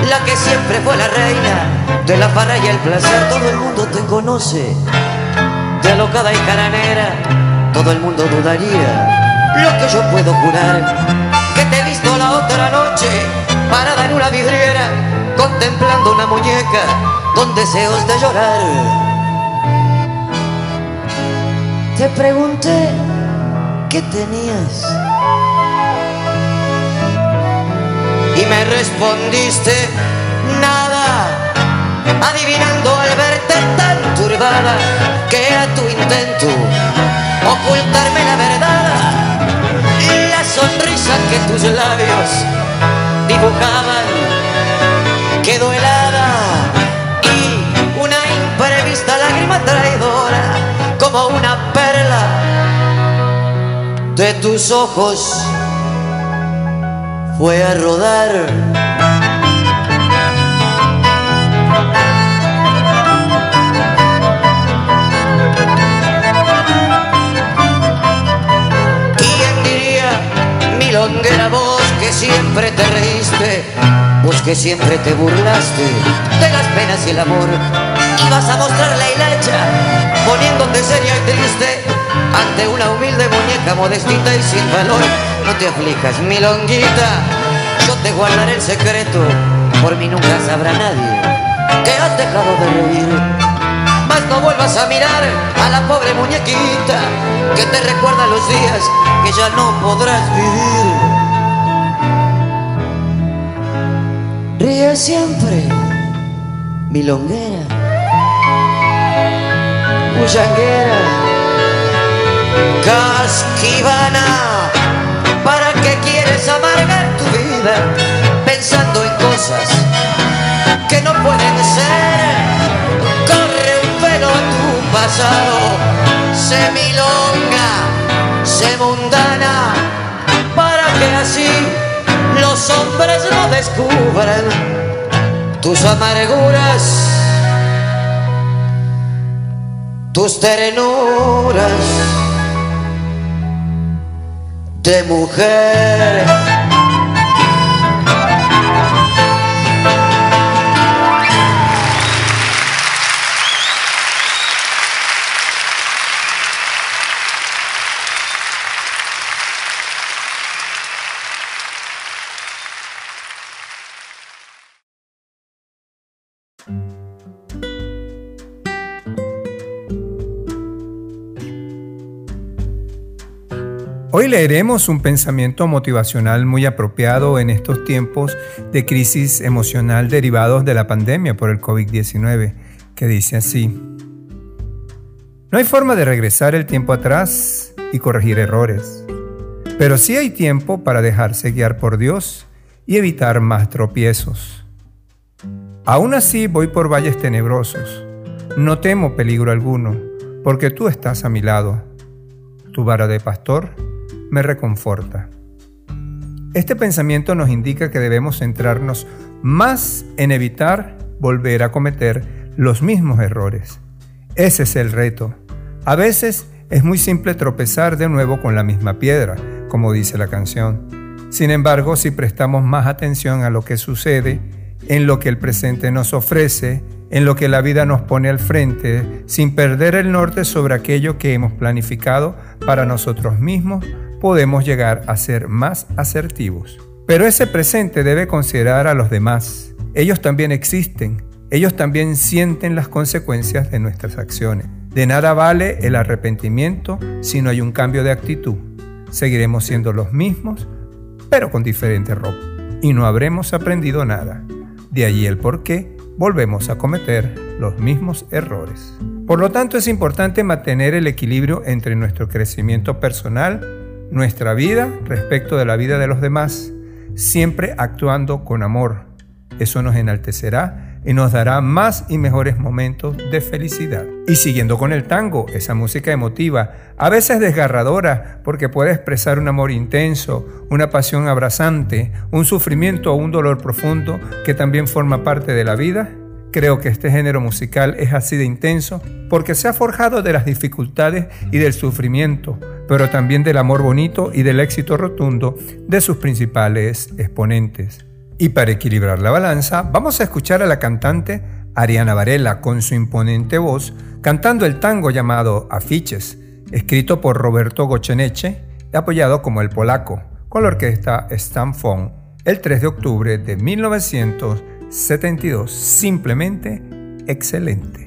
la que siempre fue la reina de la parra y el placer. Todo el mundo te conoce, de alocada y caranera, todo el mundo dudaría lo que yo puedo jurar. Que te he visto la otra noche parada en una vidriera, contemplando una muñeca con deseos de llorar. Te pregunté qué tenías. Y me respondiste nada, adivinando al verte tan turbada que era tu intento ocultarme la verdad. Y la sonrisa que tus labios dibujaban quedó helada de tus ojos fue a rodar. ¿Quién diría, milonguera vos que siempre te reíste, vos que siempre te burlaste de las penas y el amor? Ibas a mostrar la hilacha, poniéndote seria y triste ante una humilde muñeca modestita y sin valor. No te aflijas, milonguita, yo te guardaré el secreto, por mí nunca sabrá nadie que has dejado de reír. Mas no vuelvas a mirar a la pobre muñequita que te recuerda los días que ya no podrás vivir. Ríe siempre, milonguera, bullanguera, casquivana. ¿Para qué quieres amargar tu vida pensando en cosas que no pueden ser? Corre un velo a tu pasado, sé milonga, sé mundana, para que así los hombres no descubran tus amarguras, tus ternuras de mujer. Hoy leeremos un pensamiento motivacional muy apropiado en estos tiempos de crisis emocional derivados de la pandemia por el COVID-19, que dice así. No hay forma de regresar el tiempo atrás y corregir errores, pero sí hay tiempo para dejarse guiar por Dios y evitar más tropiezos. Aún así voy por valles tenebrosos, no temo peligro alguno, porque tú estás a mi lado. Tu vara de pastor me reconforta. Este pensamiento nos indica que debemos centrarnos más en evitar volver a cometer los mismos errores. Ese es el reto. A veces es muy simple tropezar de nuevo con la misma piedra, como dice la canción. Sin embargo, si prestamos más atención a lo que sucede, en lo que el presente nos ofrece, en lo que la vida nos pone al frente, sin perder el norte sobre aquello que hemos planificado para nosotros mismos, podemos llegar a ser más asertivos. Pero ese presente debe considerar a los demás. Ellos también existen. Ellos también sienten las consecuencias de nuestras acciones. De nada vale el arrepentimiento si no hay un cambio de actitud. Seguiremos siendo los mismos, pero con diferente ropa. Y no habremos aprendido nada. De allí el por qué volvemos a cometer los mismos errores. Por lo tanto, es importante mantener el equilibrio entre nuestro crecimiento personal nuestra vida respecto de la vida de los demás, siempre actuando con amor. Eso nos enaltecerá y nos dará más y mejores momentos de felicidad. Y siguiendo con el tango, esa música emotiva, a veces desgarradora porque puede expresar un amor intenso, una pasión abrazante, un sufrimiento o un dolor profundo que también forma parte de la vida, Creo que este género musical es así de intenso porque se ha forjado de las dificultades y del sufrimiento, pero también del amor bonito y del éxito rotundo de sus principales exponentes. Y para equilibrar la balanza, vamos a escuchar a la cantante Ariana Varela con su imponente voz cantando el tango llamado Afiches, escrito por Roberto Gocheneche y apoyado como el polaco, con la orquesta Stanfon, el 3 de octubre de 1972. Simplemente excelente.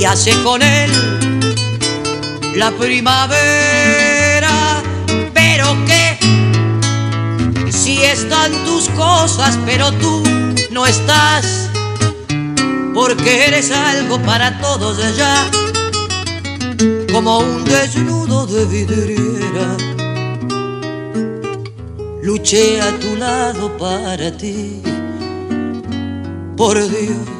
y hace con él la primavera. Pero que si están tus cosas, pero tú no estás, porque eres algo para todos allá, como un desnudo de vidriera. Luché a tu lado para ti, por Dios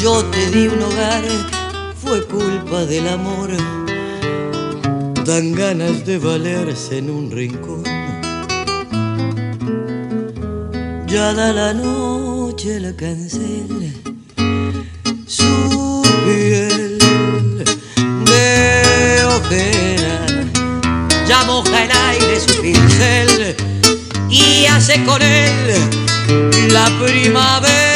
Yo te di un hogar, fue culpa del amor. Dan ganas de valerse en un rincón. Ya da la noche la cancela, su piel de ojera, ya moja el aire su pincel y hace con él la primavera,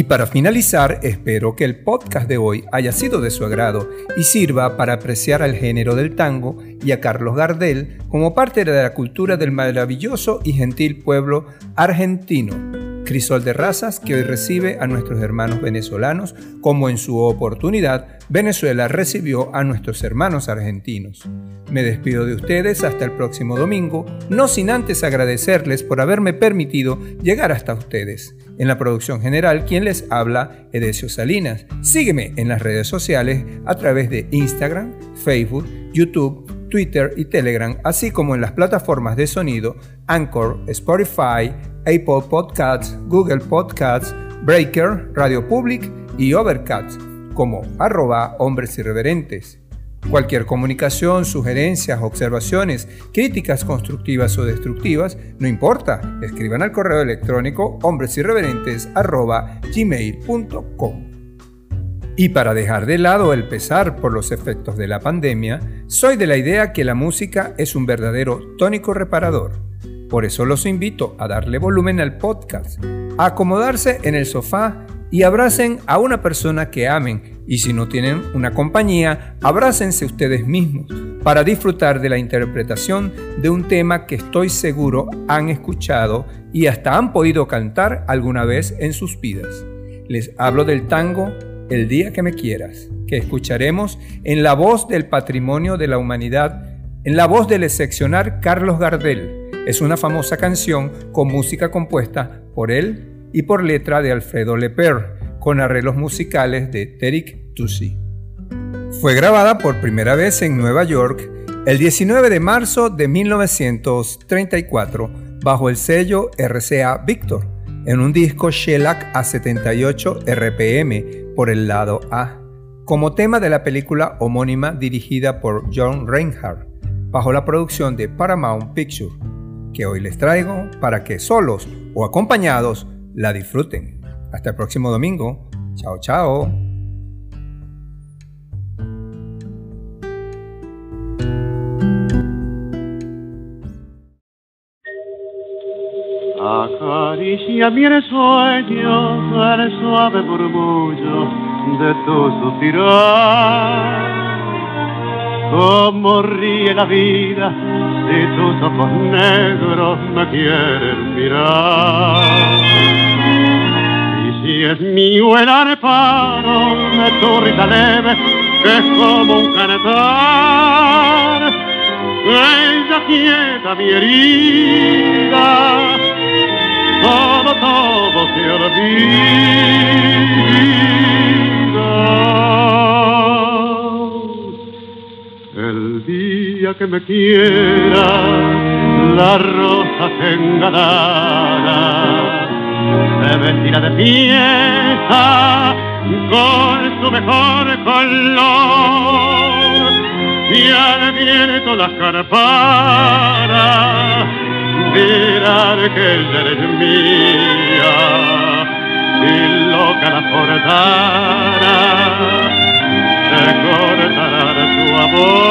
Y para finalizar, espero que el podcast de hoy haya sido de su agrado y sirva para apreciar al género del tango y a Carlos Gardel como parte de la cultura del maravilloso y gentil pueblo argentino, crisol de razas que hoy recibe a nuestros hermanos venezolanos, como en su oportunidad Venezuela recibió a nuestros hermanos argentinos. Me despido de ustedes hasta el próximo domingo, no sin antes agradecerles por haberme permitido llegar hasta ustedes. En la producción general, quien les habla, Edesio Salinas. Sígueme en las redes sociales a través de Instagram, Facebook, YouTube, Twitter y Telegram, así como en las plataformas de sonido Anchor, Spotify, Apple Podcasts, Google Podcasts, Breaker, Radio Public y Overcast, como arroba hombres irreverentes. Cualquier comunicación, sugerencias, observaciones, críticas constructivas o destructivas, no importa, escriban al correo electrónico hombresirreverentes.gmail.com. Y para dejar de lado el pesar por los efectos de la pandemia, soy de la idea que la música es un verdadero tónico reparador. Por eso los invito a darle volumen al podcast, a acomodarse en el sofá y abracen a una persona que amen y si no tienen una compañía, abrácense ustedes mismos para disfrutar de la interpretación de un tema que estoy seguro han escuchado y hasta han podido cantar alguna vez en sus vidas. Les hablo del tango El día que me quieras, que escucharemos en la voz del patrimonio de la humanidad, en la voz del excepcional Carlos Gardel. Es una famosa canción con música compuesta por él y por letra de Alfredo Leper, con arreglos musicales de Terik Tusi. Fue grabada por primera vez en Nueva York el 19 de marzo de 1934 bajo el sello RCA Victor en un disco Shellac a 78 RPM por el lado A, como tema de la película homónima dirigida por John Reinhardt bajo la producción de Paramount Pictures, que hoy les traigo para que solos o acompañados la disfruten. Hasta el próximo domingo. Chao, chao. Acaricia mi sueño el suave murmullo de tu suspirar. Como ríe la vida si tus ojos negros me quieren mirar. Y si es mío el arparo de tu risa leve, es como un cantar, ella quieta mi herida, todo, todo se olvida. El día que me quiera, la rosa engalana se vestirá de fiesta con su mejor color y al viento las carparas ella eres mía y loca la portara se cortará su amor.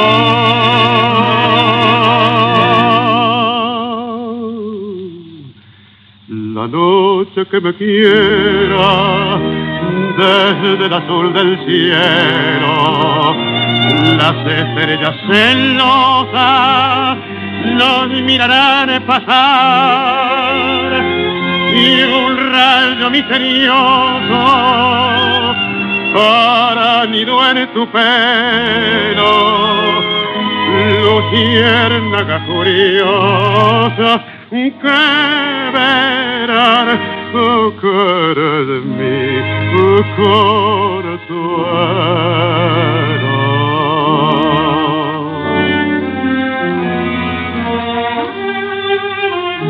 La noche que me quiera desde el azul del cielo las estrellas celosas nos mirarán pasar. Y un rayo misterioso para nido en tu pelo. Luciérnaga curiosa que verán oh, cara de mí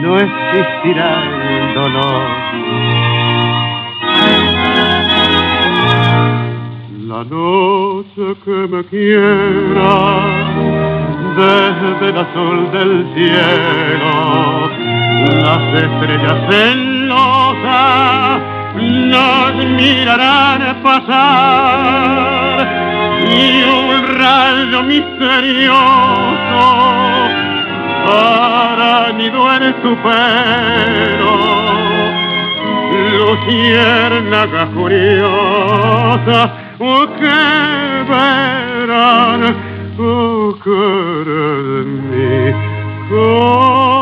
no existirá el dolor. La noche que me quiera desde el azul del cielo, las estrellas celosas nos mirarán pasar y un rayo misterioso aranido en su pelo, luciérnagas o oh, que verán oh, tu cara de mi corazón.